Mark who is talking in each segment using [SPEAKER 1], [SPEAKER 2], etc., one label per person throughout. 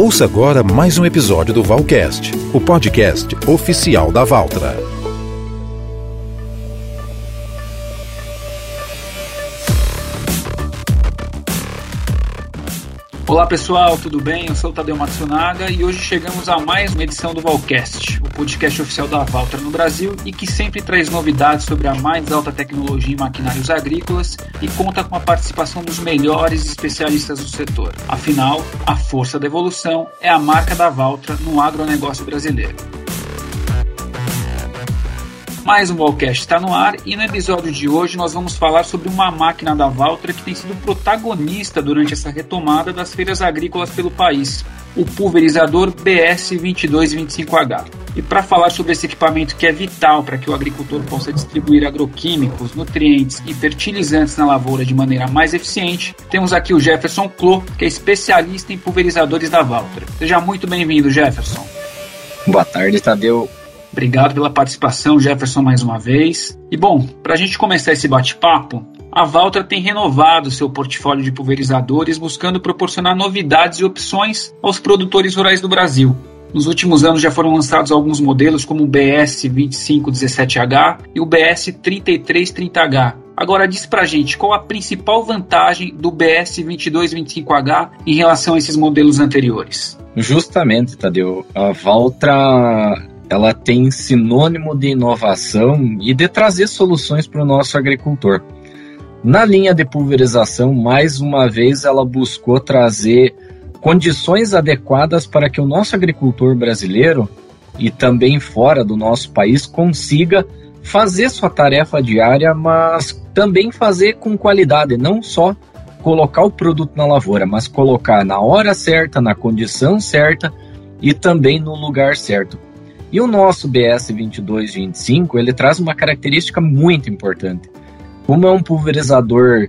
[SPEAKER 1] Ouça agora mais um episódio do Valcast, o podcast oficial da Valtra.
[SPEAKER 2] Olá pessoal, tudo bem? Eu sou o Tadeu Matsunaga e hoje chegamos a mais uma edição do Valcast, o podcast oficial da Valtra no Brasil e que sempre traz novidades sobre a mais alta tecnologia em maquinários agrícolas e conta com a participação dos melhores especialistas do setor. Afinal, a força da evolução é a marca da Valtra no agronegócio brasileiro. Mais um Wallcast está no ar e no episódio de hoje nós vamos falar sobre uma máquina da Valtra que tem sido protagonista durante essa retomada das feiras agrícolas pelo país, o pulverizador BS2225H. E para falar sobre esse equipamento que é vital para que o agricultor possa distribuir agroquímicos, nutrientes e fertilizantes na lavoura de maneira mais eficiente, temos aqui o Jefferson Clô, que é especialista em pulverizadores da Valtra. Seja muito bem-vindo, Jefferson.
[SPEAKER 3] Boa tarde, Tadeu.
[SPEAKER 2] Obrigado pela participação, Jefferson, mais uma vez. E bom, para a gente começar esse bate-papo, a Valtra tem renovado seu portfólio de pulverizadores, buscando proporcionar novidades e opções aos produtores rurais do Brasil. Nos últimos anos já foram lançados alguns modelos como o BS 2517H e o BS 3330H. Agora diz pra gente qual a principal vantagem do BS 2225H em relação a esses modelos anteriores.
[SPEAKER 3] Justamente, Tadeu, a Valtra ela tem sinônimo de inovação e de trazer soluções para o nosso agricultor. Na linha de pulverização, mais uma vez, ela buscou trazer condições adequadas para que o nosso agricultor brasileiro e também fora do nosso país consiga fazer sua tarefa diária, mas também fazer com qualidade, não só colocar o produto na lavoura, mas colocar na hora certa, na condição certa e também no lugar certo. E o nosso BS 2225, ele traz uma característica muito importante. Como é um pulverizador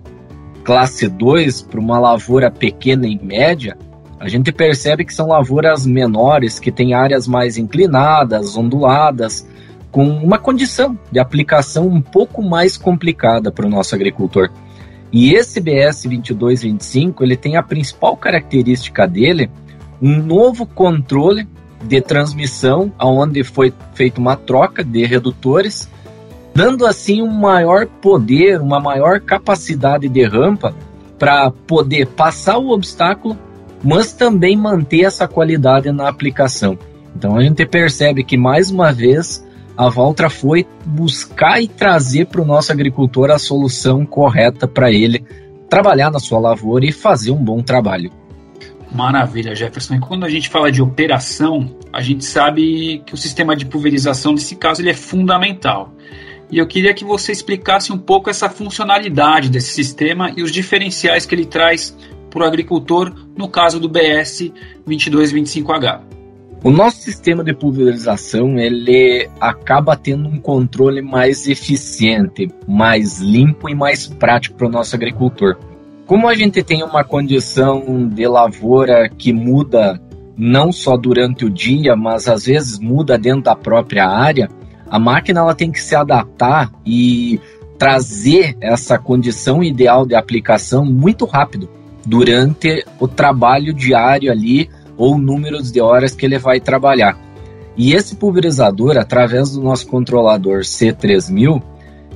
[SPEAKER 3] classe 2 para uma lavoura pequena e média, a gente percebe que são lavouras menores, que têm áreas mais inclinadas, onduladas, com uma condição de aplicação um pouco mais complicada para o nosso agricultor. E esse BS 2225, ele tem a principal característica dele, um novo controle de transmissão, aonde foi feita uma troca de redutores, dando assim um maior poder, uma maior capacidade de rampa para poder passar o obstáculo, mas também manter essa qualidade na aplicação. Então a gente percebe que mais uma vez a Valtra foi buscar e trazer para o nosso agricultor a solução correta para ele trabalhar na sua lavoura e fazer um bom trabalho.
[SPEAKER 2] Maravilha, Jefferson. E quando a gente fala de operação, a gente sabe que o sistema de pulverização, nesse caso, ele é fundamental. E eu queria que você explicasse um pouco essa funcionalidade desse sistema e os diferenciais que ele traz para o agricultor no caso do BS 2225H.
[SPEAKER 3] O nosso sistema de pulverização ele acaba tendo um controle mais eficiente, mais limpo e mais prático para o nosso agricultor. Como a gente tem uma condição de lavoura que muda não só durante o dia, mas às vezes muda dentro da própria área, a máquina ela tem que se adaptar e trazer essa condição ideal de aplicação muito rápido durante o trabalho diário ali ou números de horas que ele vai trabalhar. E esse pulverizador, através do nosso controlador C3000,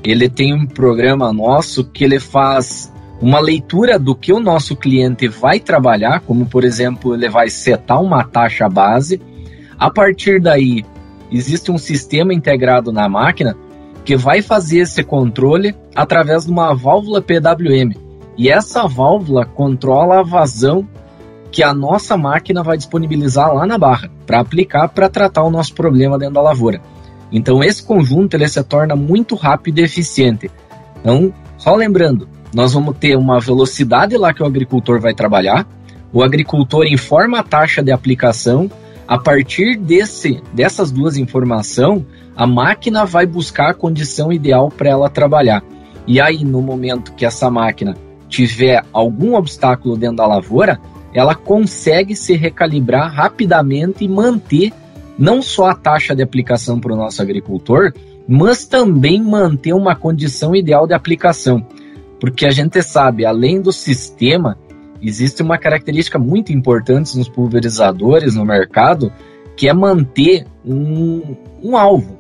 [SPEAKER 3] ele tem um programa nosso que ele faz uma leitura do que o nosso cliente vai trabalhar, como por exemplo, ele vai setar uma taxa base. A partir daí, existe um sistema integrado na máquina que vai fazer esse controle através de uma válvula PWM. E essa válvula controla a vazão que a nossa máquina vai disponibilizar lá na barra para aplicar para tratar o nosso problema dentro da lavoura. Então esse conjunto ele se torna muito rápido e eficiente. Então, só lembrando, nós vamos ter uma velocidade lá que o agricultor vai trabalhar. O agricultor informa a taxa de aplicação. A partir desse, dessas duas informações, a máquina vai buscar a condição ideal para ela trabalhar. E aí, no momento que essa máquina tiver algum obstáculo dentro da lavoura, ela consegue se recalibrar rapidamente e manter não só a taxa de aplicação para o nosso agricultor, mas também manter uma condição ideal de aplicação porque a gente sabe, além do sistema, existe uma característica muito importante nos pulverizadores no mercado, que é manter um, um alvo.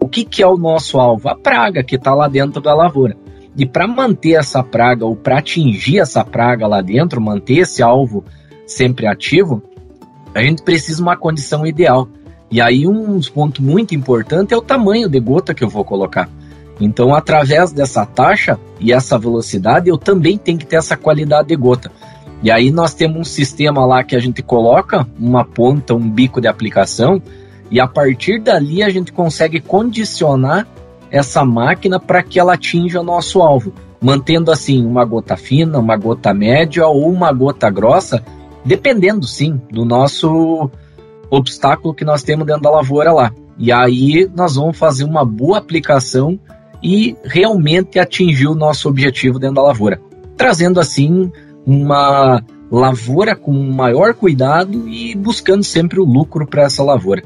[SPEAKER 3] O que, que é o nosso alvo? A praga que está lá dentro da lavoura. E para manter essa praga, ou para atingir essa praga lá dentro, manter esse alvo sempre ativo, a gente precisa de uma condição ideal. E aí um ponto muito importante é o tamanho de gota que eu vou colocar. Então, através dessa taxa e essa velocidade, eu também tenho que ter essa qualidade de gota. E aí nós temos um sistema lá que a gente coloca uma ponta, um bico de aplicação, e a partir dali a gente consegue condicionar essa máquina para que ela atinja o nosso alvo, mantendo assim uma gota fina, uma gota média ou uma gota grossa, dependendo sim do nosso obstáculo que nós temos dentro da lavoura lá. E aí nós vamos fazer uma boa aplicação e realmente atingir o nosso objetivo dentro da lavoura, trazendo assim uma lavoura com maior cuidado e buscando sempre o lucro para essa lavoura.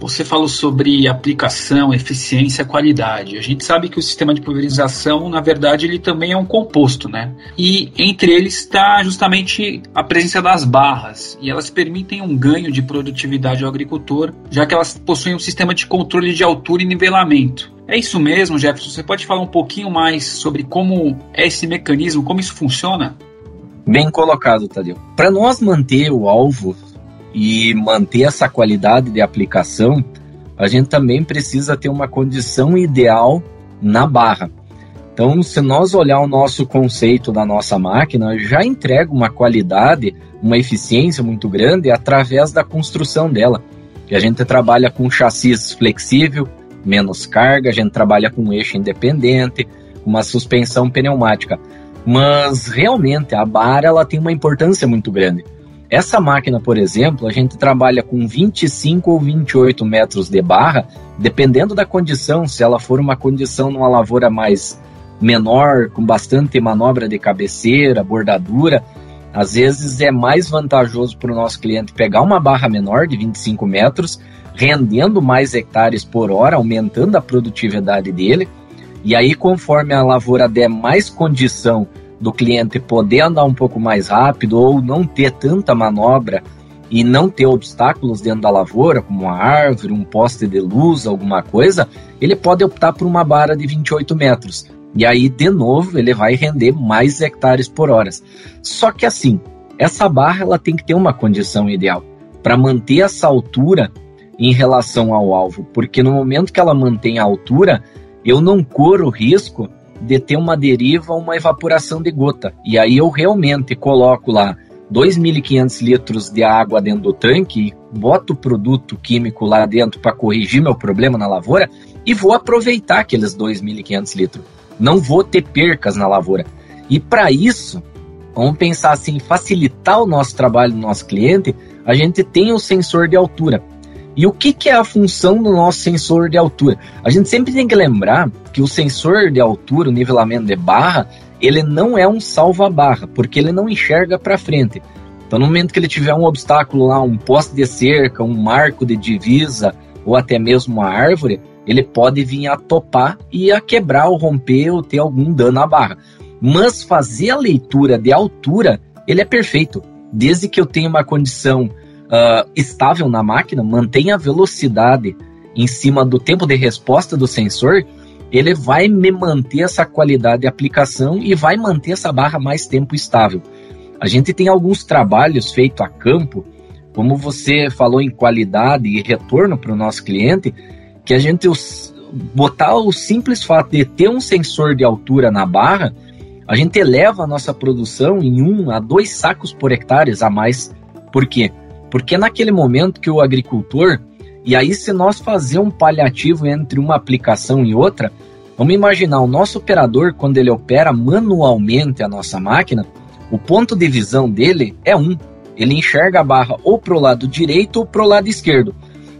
[SPEAKER 2] Você falou sobre aplicação, eficiência, qualidade. A gente sabe que o sistema de pulverização, na verdade, ele também é um composto, né? E entre eles está justamente a presença das barras, e elas permitem um ganho de produtividade ao agricultor, já que elas possuem um sistema de controle de altura e nivelamento. É isso mesmo, Jefferson? Você pode falar um pouquinho mais sobre como é esse mecanismo, como isso funciona?
[SPEAKER 3] Bem colocado, Tadeu. Para nós manter o alvo e manter essa qualidade de aplicação, a gente também precisa ter uma condição ideal na barra. Então, se nós olhar o nosso conceito da nossa máquina, já entrega uma qualidade, uma eficiência muito grande através da construção dela. E a gente trabalha com chassis flexível, menos carga, a gente trabalha com eixo independente, uma suspensão pneumática. Mas realmente a barra ela tem uma importância muito grande. Essa máquina, por exemplo, a gente trabalha com 25 ou 28 metros de barra, dependendo da condição, se ela for uma condição numa lavoura mais menor, com bastante manobra de cabeceira, bordadura, às vezes é mais vantajoso para o nosso cliente pegar uma barra menor de 25 metros, rendendo mais hectares por hora, aumentando a produtividade dele. E aí, conforme a lavoura der mais condição do cliente poder andar um pouco mais rápido ou não ter tanta manobra e não ter obstáculos dentro da lavoura, como uma árvore, um poste de luz, alguma coisa, ele pode optar por uma barra de 28 metros. E aí, de novo, ele vai render mais hectares por hora. Só que assim, essa barra ela tem que ter uma condição ideal para manter essa altura em relação ao alvo, porque no momento que ela mantém a altura, eu não corro risco de ter uma deriva, uma evaporação de gota. E aí eu realmente coloco lá 2.500 litros de água dentro do tanque, boto o produto químico lá dentro para corrigir meu problema na lavoura e vou aproveitar aqueles 2.500 litros. Não vou ter percas na lavoura. E para isso, vamos pensar assim, facilitar o nosso trabalho do nosso cliente, a gente tem o sensor de altura. E o que, que é a função do nosso sensor de altura? A gente sempre tem que lembrar que o sensor de altura, o nivelamento de barra, ele não é um salva-barra, porque ele não enxerga para frente. Então, no momento que ele tiver um obstáculo lá, um poste de cerca, um marco de divisa ou até mesmo uma árvore, ele pode vir a topar e a quebrar ou romper ou ter algum dano à barra. Mas fazer a leitura de altura, ele é perfeito, desde que eu tenha uma condição uh, estável na máquina, mantém a velocidade em cima do tempo de resposta do sensor, ele vai me manter essa qualidade de aplicação e vai manter essa barra mais tempo estável. A gente tem alguns trabalhos feitos a campo, como você falou em qualidade e retorno para o nosso cliente, que a gente botar o simples fato de ter um sensor de altura na barra, a gente eleva a nossa produção em um a dois sacos por hectare a mais. Por quê? Porque naquele momento que o agricultor, e aí se nós fazer um paliativo entre uma aplicação e outra, vamos imaginar o nosso operador, quando ele opera manualmente a nossa máquina, o ponto de visão dele é um. Ele enxerga a barra ou para o lado direito ou para o lado esquerdo.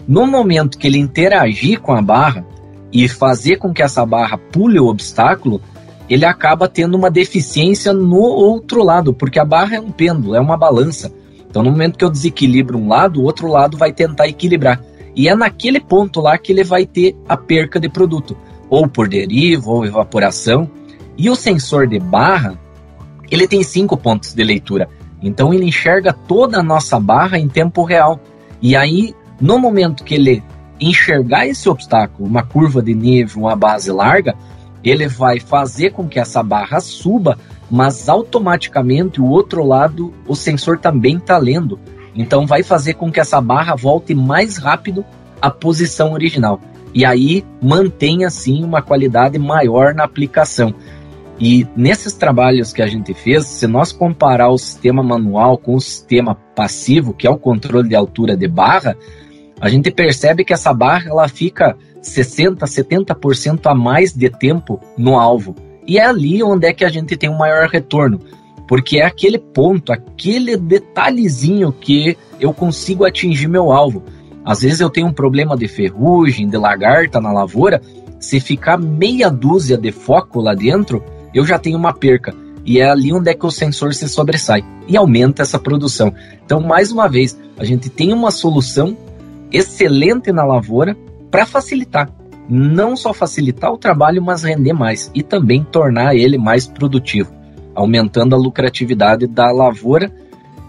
[SPEAKER 3] No momento que ele interagir com a barra e fazer com que essa barra pule o obstáculo, ele acaba tendo uma deficiência no outro lado, porque a barra é um pêndulo, é uma balança. Então, no momento que eu desequilibro um lado, o outro lado vai tentar equilibrar. E é naquele ponto lá que ele vai ter a perca de produto, ou por deriva, ou evaporação. E o sensor de barra, ele tem cinco pontos de leitura. Então ele enxerga toda a nossa barra em tempo real. E aí, no momento que ele enxergar esse obstáculo, uma curva de neve, uma base larga, ele vai fazer com que essa barra suba, mas automaticamente o outro lado o sensor também está lendo. Então vai fazer com que essa barra volte mais rápido à posição original. E aí mantém assim uma qualidade maior na aplicação. E nesses trabalhos que a gente fez, se nós comparar o sistema manual com o sistema passivo, que é o controle de altura de barra, a gente percebe que essa barra ela fica 60, 70% a mais de tempo no alvo. E é ali onde é que a gente tem um maior retorno, porque é aquele ponto, aquele detalhezinho que eu consigo atingir meu alvo. Às vezes eu tenho um problema de ferrugem, de lagarta na lavoura, se ficar meia dúzia de foco lá dentro, eu já tenho uma perca. E é ali onde é que o sensor se sobressai e aumenta essa produção. Então, mais uma vez, a gente tem uma solução excelente na lavoura para facilitar. Não só facilitar o trabalho, mas render mais e também tornar ele mais produtivo, aumentando a lucratividade da lavoura.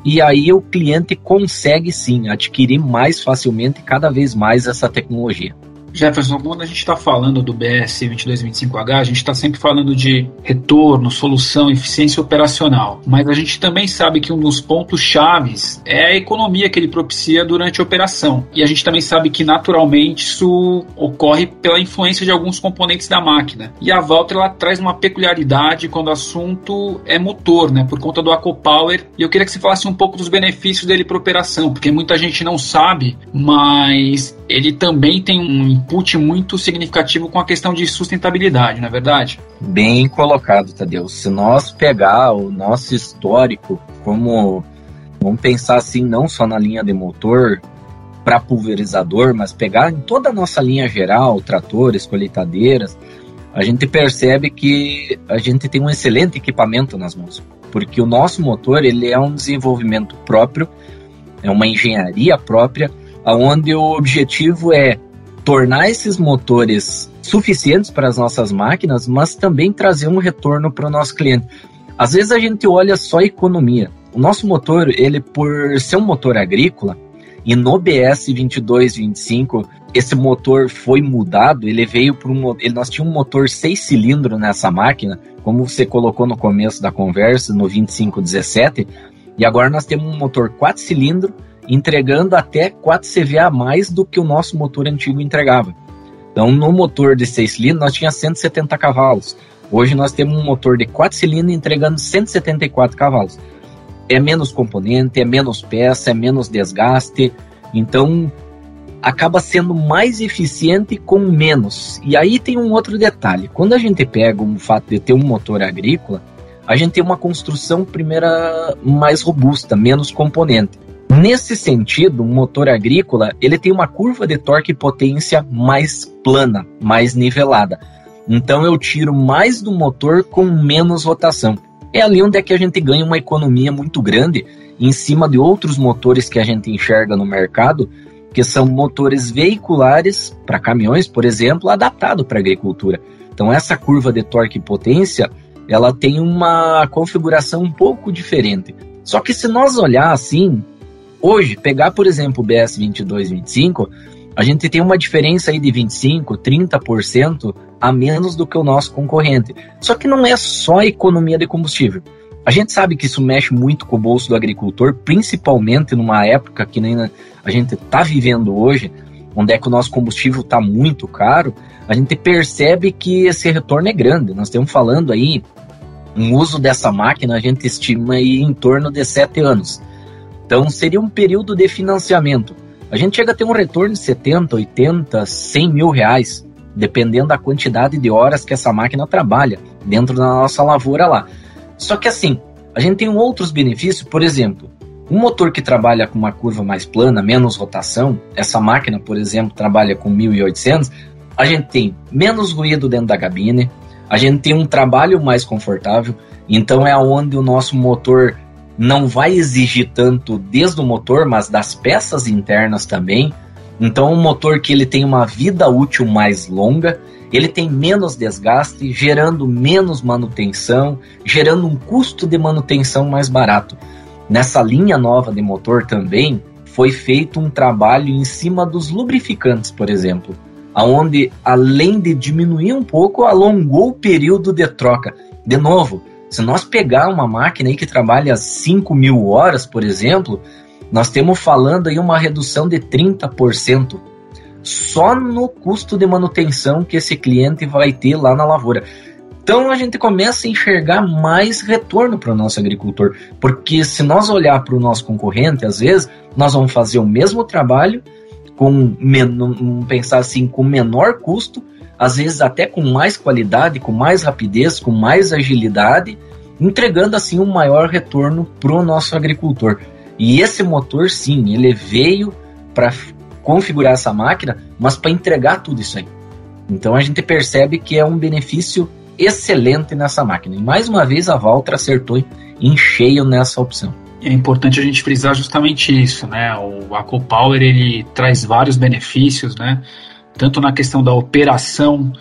[SPEAKER 3] E aí o cliente consegue sim adquirir mais facilmente cada vez mais essa tecnologia.
[SPEAKER 2] Jefferson, quando a gente está falando do BS 2225H, a gente está sempre falando de retorno, solução, eficiência operacional. Mas a gente também sabe que um dos pontos chaves é a economia que ele propicia durante a operação. E a gente também sabe que naturalmente isso ocorre pela influência de alguns componentes da máquina. E a Valtra ela traz uma peculiaridade quando o assunto é motor, né, por conta do AcoPower. E eu queria que você falasse um pouco dos benefícios dele para operação, porque muita gente não sabe, mas ele também tem um input muito significativo com a questão de sustentabilidade, não é verdade?
[SPEAKER 3] Bem colocado, Tadeu. Se nós pegar o nosso histórico como vamos pensar assim, não só na linha de motor para pulverizador, mas pegar em toda a nossa linha geral, tratores, colheitadeiras, a gente percebe que a gente tem um excelente equipamento nas mãos, porque o nosso motor ele é um desenvolvimento próprio, é uma engenharia própria, onde o objetivo é tornar esses motores suficientes para as nossas máquinas, mas também trazer um retorno para o nosso cliente. Às vezes a gente olha só economia. O nosso motor, ele por ser um motor agrícola, e no BS 2225 esse motor foi mudado, ele veio para um ele, nós tínhamos um motor seis cilindros nessa máquina, como você colocou no começo da conversa, no 2517, e agora nós temos um motor quatro cilindros entregando até 4 CVA a mais do que o nosso motor antigo entregava. Então, no motor de 6 cilindros, nós tínhamos 170 cavalos. Hoje nós temos um motor de 4 cilindros entregando 174 cavalos. É menos componente, é menos peça, é menos desgaste. Então, acaba sendo mais eficiente com menos. E aí tem um outro detalhe. Quando a gente pega o fato de ter um motor agrícola, a gente tem uma construção primeira mais robusta, menos componente. Nesse sentido, um motor agrícola ele tem uma curva de torque e potência mais plana, mais nivelada. Então eu tiro mais do motor com menos rotação. É ali onde é que a gente ganha uma economia muito grande em cima de outros motores que a gente enxerga no mercado, que são motores veiculares para caminhões, por exemplo, adaptado para agricultura. Então essa curva de torque e potência, ela tem uma configuração um pouco diferente. Só que se nós olhar assim, Hoje, pegar, por exemplo, o BS 2225, a gente tem uma diferença aí de 25, 30% a menos do que o nosso concorrente. Só que não é só economia de combustível. A gente sabe que isso mexe muito com o bolso do agricultor, principalmente numa época que nem a gente está vivendo hoje, onde é que o nosso combustível está muito caro, a gente percebe que esse retorno é grande. Nós estamos falando aí, um uso dessa máquina, a gente estima aí em torno de 7 anos. Então seria um período de financiamento. A gente chega a ter um retorno de 70, 80, 100 mil reais, dependendo da quantidade de horas que essa máquina trabalha dentro da nossa lavoura lá. Só que assim, a gente tem outros benefícios, por exemplo, um motor que trabalha com uma curva mais plana, menos rotação, essa máquina, por exemplo, trabalha com 1800, a gente tem menos ruído dentro da cabine, a gente tem um trabalho mais confortável, então é onde o nosso motor não vai exigir tanto desde o motor, mas das peças internas também. Então, um motor que ele tem uma vida útil mais longa, ele tem menos desgaste, gerando menos manutenção, gerando um custo de manutenção mais barato. Nessa linha nova de motor também foi feito um trabalho em cima dos lubrificantes, por exemplo, aonde além de diminuir um pouco, alongou o período de troca. De novo, se nós pegar uma máquina aí que trabalha 5 mil horas, por exemplo, nós temos falando aí uma redução de 30% só no custo de manutenção que esse cliente vai ter lá na lavoura. Então a gente começa a enxergar mais retorno para o nosso agricultor, porque se nós olhar para o nosso concorrente, às vezes nós vamos fazer o mesmo trabalho com pensar assim com menor custo, às vezes até com mais qualidade, com mais rapidez, com mais agilidade, entregando assim um maior retorno para o nosso agricultor. E esse motor, sim, ele veio para configurar essa máquina, mas para entregar tudo isso aí. Então a gente percebe que é um benefício excelente nessa máquina. E mais uma vez a Valtra acertou em cheio nessa opção.
[SPEAKER 2] É importante a gente frisar justamente isso, né? O AcoPower ele traz vários benefícios, né? Tanto na questão da operação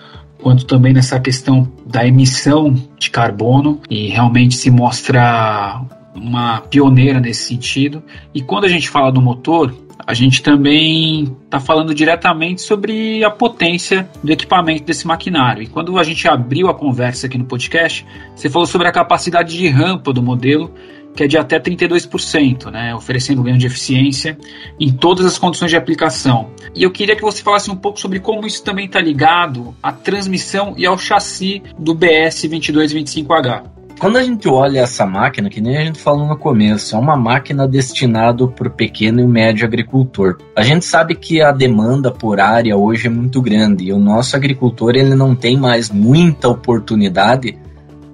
[SPEAKER 2] quanto também nessa questão da emissão de carbono e realmente se mostra uma pioneira nesse sentido. E quando a gente fala do motor, a gente também está falando diretamente sobre a potência do equipamento desse maquinário. E quando a gente abriu a conversa aqui no podcast, você falou sobre a capacidade de rampa do modelo, que é de até 32%, né, oferecendo ganho de eficiência em todas as condições de aplicação. E eu queria que você falasse um pouco sobre como isso também está ligado à transmissão e ao chassi do BS 2225H.
[SPEAKER 3] Quando a gente olha essa máquina, que nem a gente falou no começo, é uma máquina destinada para o pequeno e médio agricultor. A gente sabe que a demanda por área hoje é muito grande e o nosso agricultor ele não tem mais muita oportunidade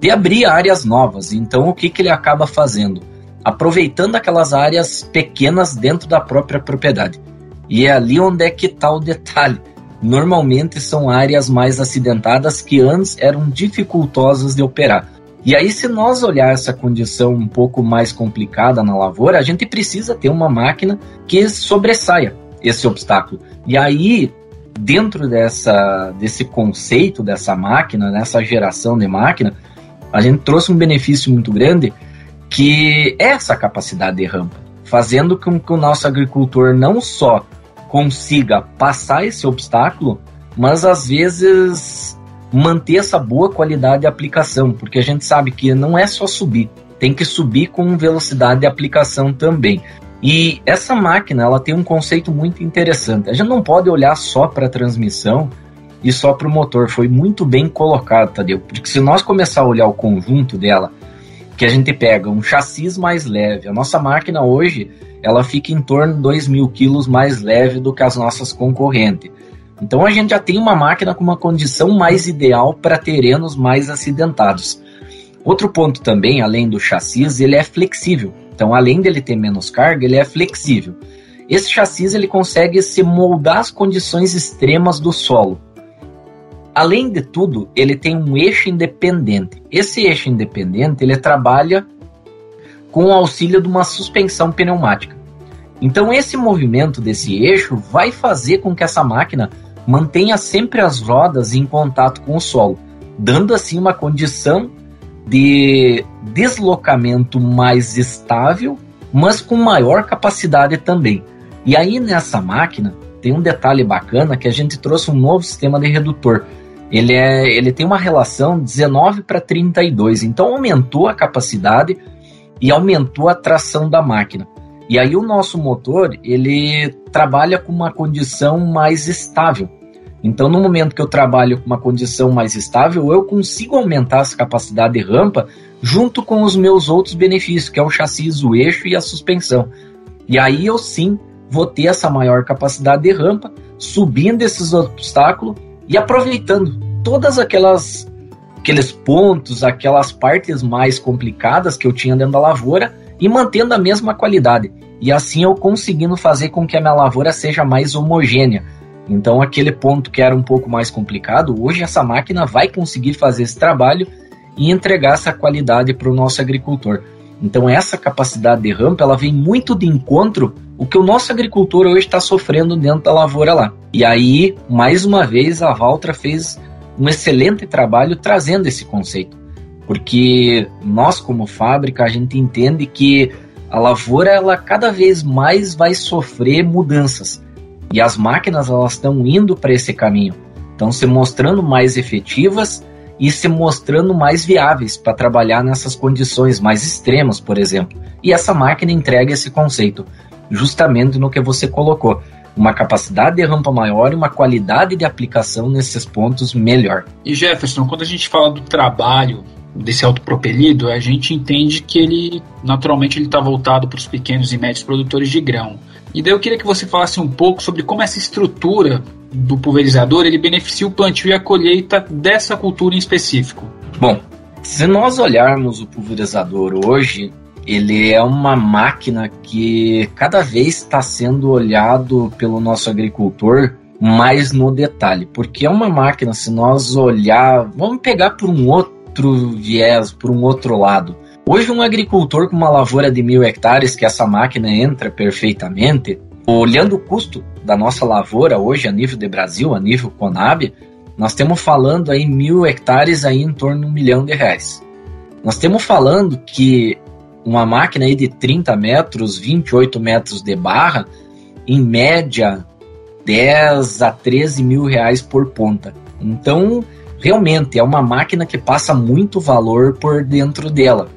[SPEAKER 3] de abrir áreas novas. Então, o que, que ele acaba fazendo? Aproveitando aquelas áreas pequenas dentro da própria propriedade. E é ali onde é que está o detalhe. Normalmente são áreas mais acidentadas que antes eram dificultosas de operar. E aí, se nós olhar essa condição um pouco mais complicada na lavoura, a gente precisa ter uma máquina que sobressaia esse obstáculo. E aí, dentro dessa, desse conceito dessa máquina, nessa geração de máquina, a gente trouxe um benefício muito grande que é essa capacidade de rampa, fazendo com que o nosso agricultor não só consiga passar esse obstáculo, mas às vezes manter essa boa qualidade de aplicação, porque a gente sabe que não é só subir, tem que subir com velocidade de aplicação também. E essa máquina ela tem um conceito muito interessante. A gente não pode olhar só para a transmissão e só para o motor. Foi muito bem colocado, Tadeu. Porque se nós começar a olhar o conjunto dela, que a gente pega um chassi mais leve, a nossa máquina hoje ela fica em torno de 2 mil quilos mais leve do que as nossas concorrentes. Então a gente já tem uma máquina com uma condição mais ideal para terrenos mais acidentados. Outro ponto também, além do chassi, ele é flexível. Então, além dele ter menos carga, ele é flexível. Esse chassi ele consegue se moldar às condições extremas do solo. Além de tudo, ele tem um eixo independente. Esse eixo independente ele trabalha com o auxílio de uma suspensão pneumática. Então, esse movimento desse eixo vai fazer com que essa máquina mantenha sempre as rodas em contato com o solo, dando assim uma condição de deslocamento mais estável, mas com maior capacidade também. E aí nessa máquina tem um detalhe bacana que a gente trouxe um novo sistema de redutor. Ele, é, ele tem uma relação 19 para 32, então aumentou a capacidade e aumentou a tração da máquina. E aí o nosso motor, ele trabalha com uma condição mais estável. Então, no momento que eu trabalho com uma condição mais estável, eu consigo aumentar essa capacidade de rampa junto com os meus outros benefícios, que é o chassi, o eixo e a suspensão. E aí eu sim vou ter essa maior capacidade de rampa, subindo esses obstáculos e aproveitando todas aquelas aqueles pontos, aquelas partes mais complicadas que eu tinha dentro da lavoura e mantendo a mesma qualidade. E assim eu conseguindo fazer com que a minha lavoura seja mais homogênea. Então, aquele ponto que era um pouco mais complicado, hoje essa máquina vai conseguir fazer esse trabalho e entregar essa qualidade para o nosso agricultor. Então, essa capacidade de rampa ela vem muito de encontro o que o nosso agricultor hoje está sofrendo dentro da lavoura lá. E aí, mais uma vez, a Valtra fez um excelente trabalho trazendo esse conceito porque nós, como fábrica, a gente entende que a lavoura ela cada vez mais vai sofrer mudanças. E as máquinas elas estão indo para esse caminho. Estão se mostrando mais efetivas e se mostrando mais viáveis para trabalhar nessas condições mais extremas, por exemplo. E essa máquina entrega esse conceito, justamente no que você colocou. Uma capacidade de rampa maior e uma qualidade de aplicação nesses pontos melhor.
[SPEAKER 2] E Jefferson, quando a gente fala do trabalho desse autopropelido, a gente entende que ele, naturalmente, ele está voltado para os pequenos e médios produtores de grão. E daí eu queria que você falasse um pouco sobre como essa estrutura do pulverizador ele beneficia o plantio e a colheita dessa cultura em específico.
[SPEAKER 3] Bom, se nós olharmos o pulverizador hoje, ele é uma máquina que cada vez está sendo olhado pelo nosso agricultor mais no detalhe, porque é uma máquina, se nós olhar, vamos pegar por um outro viés, por um outro lado. Hoje, um agricultor com uma lavoura de mil hectares, que essa máquina entra perfeitamente, olhando o custo da nossa lavoura hoje a nível de Brasil, a nível Conab, nós estamos falando aí mil hectares aí em torno de um milhão de reais. Nós estamos falando que uma máquina aí de 30 metros, 28 metros de barra, em média 10 a 13 mil reais por ponta. Então, realmente é uma máquina que passa muito valor por dentro dela.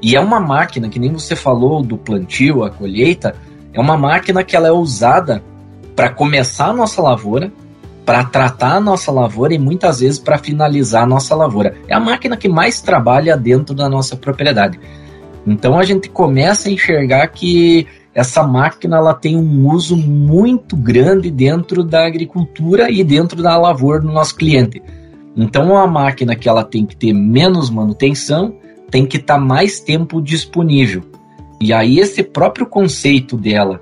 [SPEAKER 3] E é uma máquina, que nem você falou do plantio, a colheita, é uma máquina que ela é usada para começar a nossa lavoura, para tratar a nossa lavoura e muitas vezes para finalizar a nossa lavoura. É a máquina que mais trabalha dentro da nossa propriedade. Então a gente começa a enxergar que essa máquina ela tem um uso muito grande dentro da agricultura e dentro da lavoura do nosso cliente. Então é uma máquina que ela tem que ter menos manutenção, tem que estar tá mais tempo disponível. E aí esse próprio conceito dela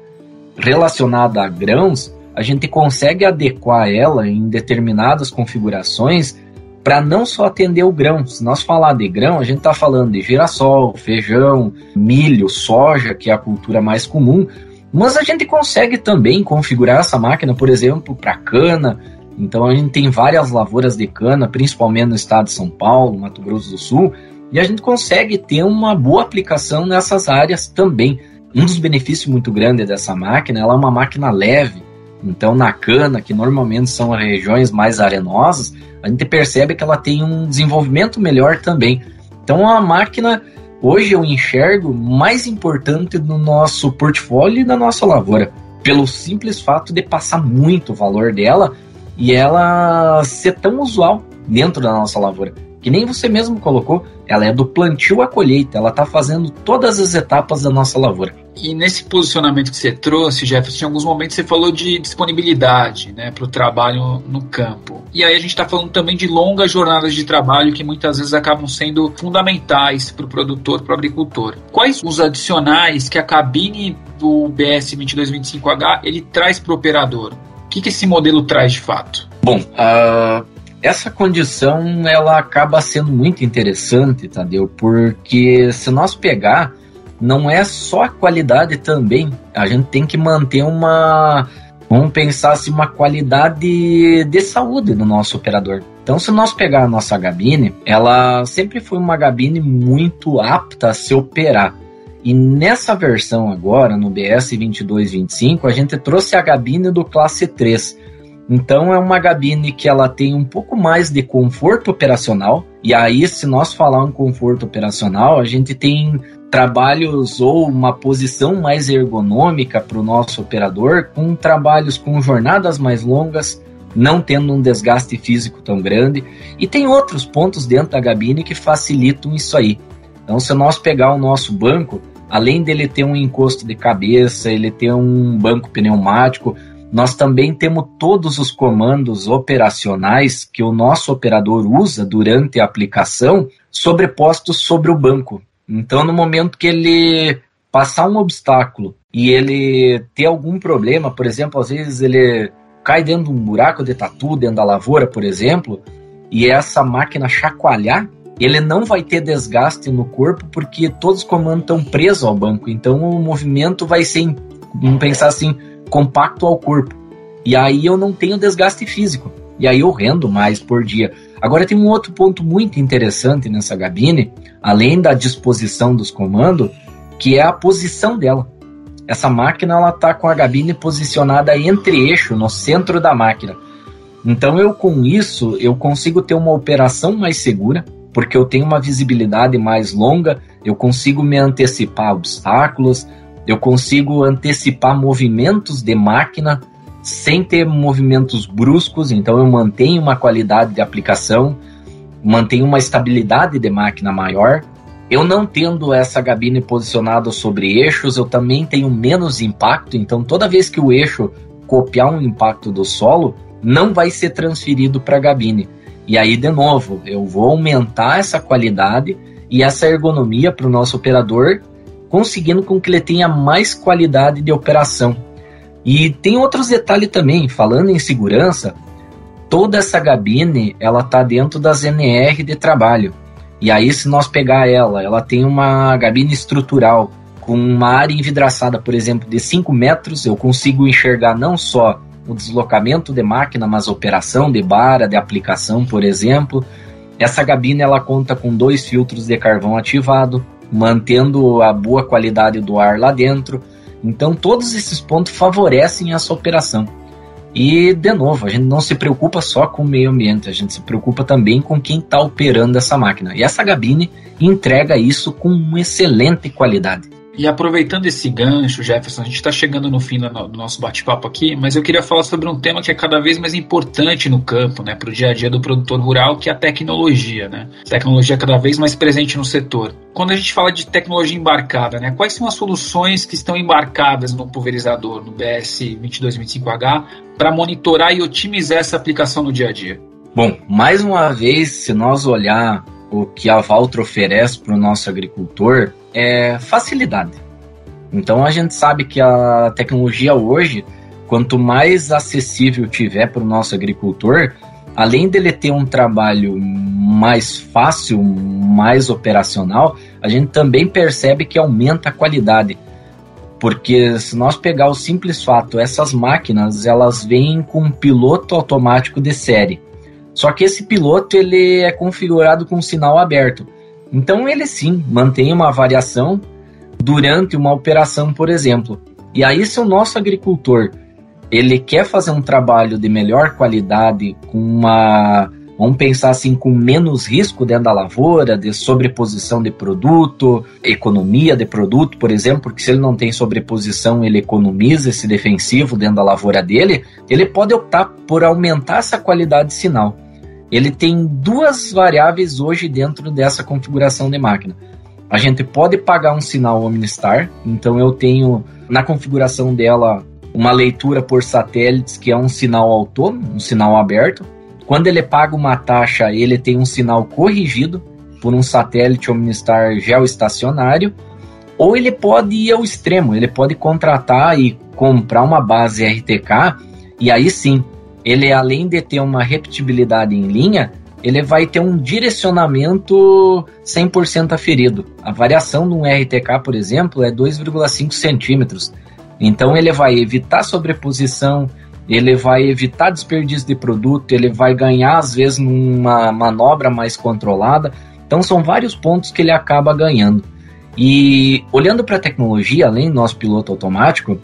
[SPEAKER 3] relacionado a grãos, a gente consegue adequar ela em determinadas configurações para não só atender o grão. Se nós falar de grão, a gente está falando de girassol, feijão, milho, soja, que é a cultura mais comum, mas a gente consegue também configurar essa máquina, por exemplo, para cana. Então a gente tem várias lavouras de cana, principalmente no estado de São Paulo, Mato Grosso do Sul, e a gente consegue ter uma boa aplicação nessas áreas também. Um dos benefícios muito grandes dessa máquina, ela é uma máquina leve. Então, na cana, que normalmente são regiões mais arenosas, a gente percebe que ela tem um desenvolvimento melhor também. Então, a máquina, hoje eu enxergo mais importante no nosso portfólio e na nossa lavoura, pelo simples fato de passar muito valor dela e ela ser tão usual dentro da nossa lavoura que nem você mesmo colocou, ela é do plantio à colheita, ela está fazendo todas as etapas da nossa lavoura.
[SPEAKER 2] E nesse posicionamento que você trouxe, Jefferson, em alguns momentos você falou de disponibilidade né, para o trabalho no campo. E aí a gente está falando também de longas jornadas de trabalho que muitas vezes acabam sendo fundamentais para o produtor, para o agricultor. Quais os adicionais que a cabine do BS 2225H ele traz para o operador? O que, que esse modelo traz de fato?
[SPEAKER 3] Bom, uh, essa condição ela acaba sendo muito interessante, Tadeu, porque se nós pegar, não é só a qualidade também, a gente tem que manter uma, vamos pensar assim, uma qualidade de saúde no nosso operador. Então, se nós pegar a nossa gabine, ela sempre foi uma gabine muito apta a se operar. E nessa versão agora, no BS 2225, a gente trouxe a gabine do classe 3, então é uma gabine que ela tem um pouco mais de conforto operacional. E aí, se nós falar um conforto operacional, a gente tem trabalhos ou uma posição mais ergonômica para o nosso operador, com trabalhos com jornadas mais longas, não tendo um desgaste físico tão grande. E tem outros pontos dentro da gabine que facilitam isso aí. Então, se nós pegar o nosso banco, além dele ter um encosto de cabeça, ele ter um banco pneumático, nós também temos todos os comandos operacionais que o nosso operador usa durante a aplicação sobrepostos sobre o banco. Então, no momento que ele passar um obstáculo e ele ter algum problema, por exemplo, às vezes ele cai dentro de um buraco de tatu, dentro da lavoura, por exemplo, e essa máquina chacoalhar, ele não vai ter desgaste no corpo porque todos os comandos estão presos ao banco. Então o movimento vai ser, vamos pensar assim, compacto ao corpo. E aí eu não tenho desgaste físico. E aí eu rendo mais por dia. Agora tem um outro ponto muito interessante nessa gabine, além da disposição dos comandos, que é a posição dela. Essa máquina ela está com a gabine posicionada entre eixo, no centro da máquina. Então eu com isso eu consigo ter uma operação mais segura, porque eu tenho uma visibilidade mais longa, eu consigo me antecipar a obstáculos, eu consigo antecipar movimentos de máquina sem ter movimentos bruscos, então eu mantenho uma qualidade de aplicação, mantenho uma estabilidade de máquina maior. Eu não tendo essa gabine posicionada sobre eixos, eu também tenho menos impacto, então toda vez que o eixo copiar um impacto do solo, não vai ser transferido para a gabine. E aí, de novo, eu vou aumentar essa qualidade e essa ergonomia para o nosso operador, conseguindo com que ele tenha mais qualidade de operação. E tem outros detalhes também, falando em segurança, toda essa gabine ela está dentro das NR de trabalho. E aí, se nós pegar ela, ela tem uma gabine estrutural com uma área envidraçada, por exemplo, de 5 metros, eu consigo enxergar não só o deslocamento de máquina, mas operação de barra, de aplicação, por exemplo. Essa gabine ela conta com dois filtros de carvão ativado, mantendo a boa qualidade do ar lá dentro. Então todos esses pontos favorecem essa operação. E, de novo, a gente não se preocupa só com o meio ambiente, a gente se preocupa também com quem está operando essa máquina. E essa gabine entrega isso com excelente qualidade.
[SPEAKER 2] E aproveitando esse gancho, Jefferson, a gente está chegando no fim do nosso bate-papo aqui, mas eu queria falar sobre um tema que é cada vez mais importante no campo, né, para o dia a dia do produtor rural, que é a tecnologia, né? Tecnologia cada vez mais presente no setor. Quando a gente fala de tecnologia embarcada, né, quais são as soluções que estão embarcadas no pulverizador, no BS 2225H, para monitorar e otimizar essa aplicação no dia a dia?
[SPEAKER 3] Bom, mais uma vez, se nós olhar o que a Valtra oferece para o nosso agricultor, é facilidade. Então a gente sabe que a tecnologia hoje, quanto mais acessível tiver para o nosso agricultor, além dele ter um trabalho mais fácil, mais operacional, a gente também percebe que aumenta a qualidade. Porque se nós pegar o simples fato, essas máquinas elas vêm com um piloto automático de série. Só que esse piloto ele é configurado com um sinal aberto. Então ele sim mantém uma variação durante uma operação, por exemplo. E aí se o nosso agricultor ele quer fazer um trabalho de melhor qualidade, com uma vamos pensar assim, com menos risco dentro da lavoura, de sobreposição de produto, economia de produto, por exemplo, porque se ele não tem sobreposição, ele economiza esse defensivo dentro da lavoura dele, ele pode optar por aumentar essa qualidade de sinal ele tem duas variáveis hoje dentro dessa configuração de máquina. A gente pode pagar um sinal Omnistar, então eu tenho na configuração dela uma leitura por satélites que é um sinal autônomo, um sinal aberto. Quando ele paga uma taxa, ele tem um sinal corrigido por um satélite Omnistar geoestacionário, ou ele pode ir ao extremo, ele pode contratar e comprar uma base RTK, e aí sim, ele além de ter uma repetibilidade em linha, ele vai ter um direcionamento 100% aferido. A variação de um RTK, por exemplo, é 2,5 centímetros. Então ele vai evitar sobreposição, ele vai evitar desperdício de produto, ele vai ganhar às vezes numa manobra mais controlada. Então são vários pontos que ele acaba ganhando. E olhando para a tecnologia, além do nosso piloto automático,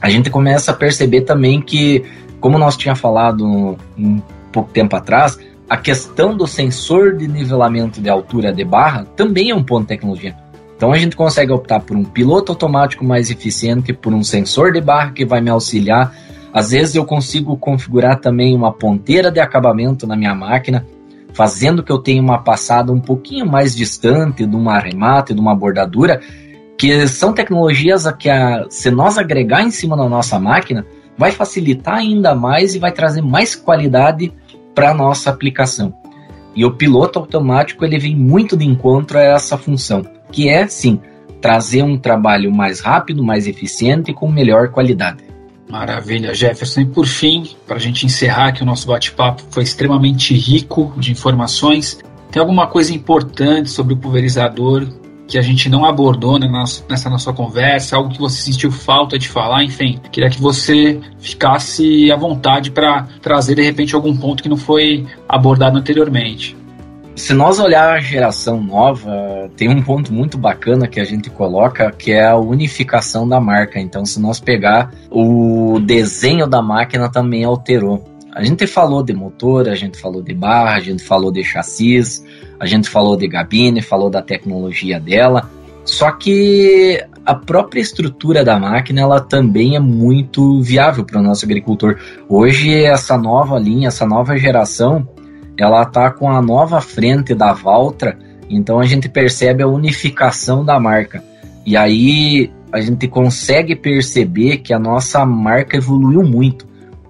[SPEAKER 3] a gente começa a perceber também que como nós tinha falado um pouco tempo atrás, a questão do sensor de nivelamento de altura de barra também é um ponto de tecnologia. Então a gente consegue optar por um piloto automático mais eficiente, por um sensor de barra que vai me auxiliar. Às vezes eu consigo configurar também uma ponteira de acabamento na minha máquina, fazendo que eu tenha uma passada um pouquinho mais distante de uma arremate, de uma bordadura, que são tecnologias que a, se nós agregar em cima da nossa máquina, vai facilitar ainda mais e vai trazer mais qualidade para a nossa aplicação. E o piloto automático ele vem muito de encontro a essa função, que é sim trazer um trabalho mais rápido, mais eficiente e com melhor qualidade.
[SPEAKER 2] Maravilha, Jefferson. E por fim, para a gente encerrar que o nosso bate-papo foi extremamente rico de informações. Tem alguma coisa importante sobre o pulverizador que a gente não abordou nessa nossa conversa, algo que você sentiu falta de falar, enfim, queria que você ficasse à vontade para trazer de repente algum ponto que não foi abordado anteriormente.
[SPEAKER 3] Se nós olhar a geração nova, tem um ponto muito bacana que a gente coloca, que é a unificação da marca. Então, se nós pegar o desenho da máquina também alterou. A gente falou de motor, a gente falou de barra, a gente falou de chassis, a gente falou de gabine, falou da tecnologia dela. Só que a própria estrutura da máquina ela também é muito viável para o nosso agricultor. Hoje essa nova linha, essa nova geração, ela está com a nova frente da Valtra, então a gente percebe a unificação da marca. E aí a gente consegue perceber que a nossa marca evoluiu muito.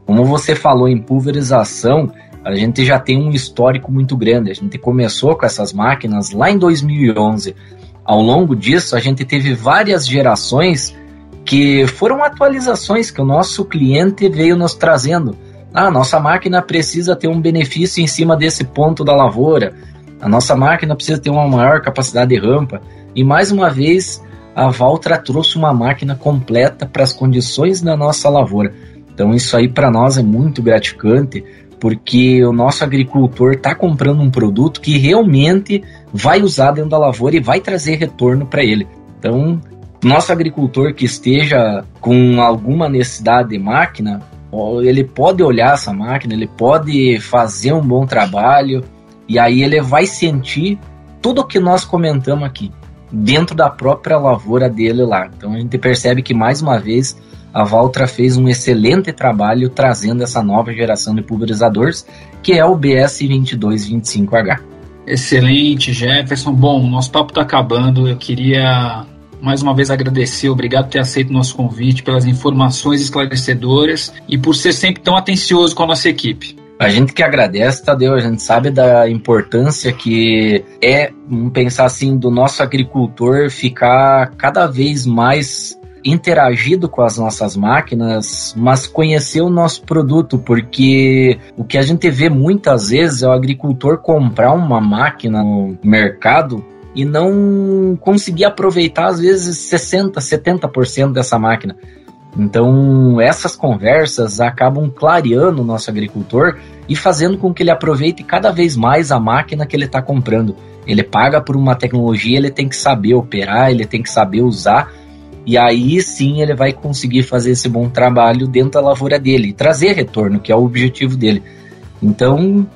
[SPEAKER 3] Como você falou em pulverização, a gente já tem um histórico muito grande. A gente começou com essas máquinas lá em 2011. Ao longo disso, a gente teve várias gerações que foram atualizações que o nosso cliente veio nos trazendo. Ah, nossa máquina precisa ter um benefício em cima desse ponto da lavoura. A nossa máquina precisa ter uma maior capacidade de rampa. E mais uma vez, a Valtra trouxe uma máquina completa para as condições da nossa lavoura. Então isso aí para nós é muito gratificante, porque o nosso agricultor está comprando um produto que realmente vai usar dentro da lavoura e vai trazer retorno para ele. Então, nosso agricultor que esteja com alguma necessidade de máquina, ele pode olhar essa máquina, ele pode fazer um bom trabalho e aí ele vai sentir tudo o que nós comentamos aqui dentro da própria lavoura dele lá. Então a gente percebe que mais uma vez a Valtra fez um excelente trabalho trazendo essa nova geração de pulverizadores, que é o BS2225H.
[SPEAKER 2] Excelente, Jefferson. Bom, nosso papo está acabando. Eu queria mais uma vez agradecer, obrigado por ter aceito o nosso convite, pelas informações esclarecedoras e por ser sempre tão atencioso com a nossa equipe.
[SPEAKER 3] A gente que agradece, Tadeu, a gente sabe da importância que é, pensar assim, do nosso agricultor ficar cada vez mais interagido com as nossas máquinas, mas conhecer o nosso produto, porque o que a gente vê muitas vezes é o agricultor comprar uma máquina no mercado e não conseguir aproveitar às vezes 60, 70% dessa máquina. Então, essas conversas acabam clareando o nosso agricultor e fazendo com que ele aproveite cada vez mais a máquina que ele está comprando. Ele paga por uma tecnologia, ele tem que saber operar, ele tem que saber usar e aí sim ele vai conseguir fazer esse bom trabalho dentro da lavoura dele trazer retorno, que é o objetivo dele. Então,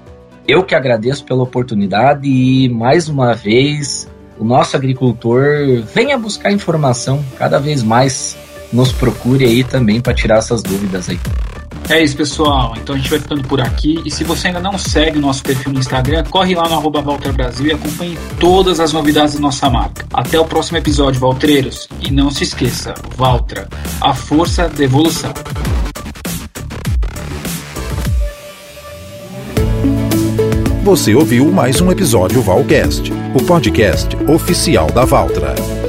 [SPEAKER 3] eu que agradeço pela oportunidade e mais uma vez o nosso agricultor venha buscar informação cada vez mais nos procure aí também para tirar essas dúvidas aí.
[SPEAKER 2] É isso, pessoal. Então a gente vai ficando por aqui. E se você ainda não segue o nosso perfil no Instagram, corre lá no arroba Brasil e acompanhe todas as novidades da nossa marca. Até o próximo episódio, Valtreiros. E não se esqueça, Valtra, a força da evolução.
[SPEAKER 1] Você ouviu mais um episódio Valcast, o podcast oficial da Valtra.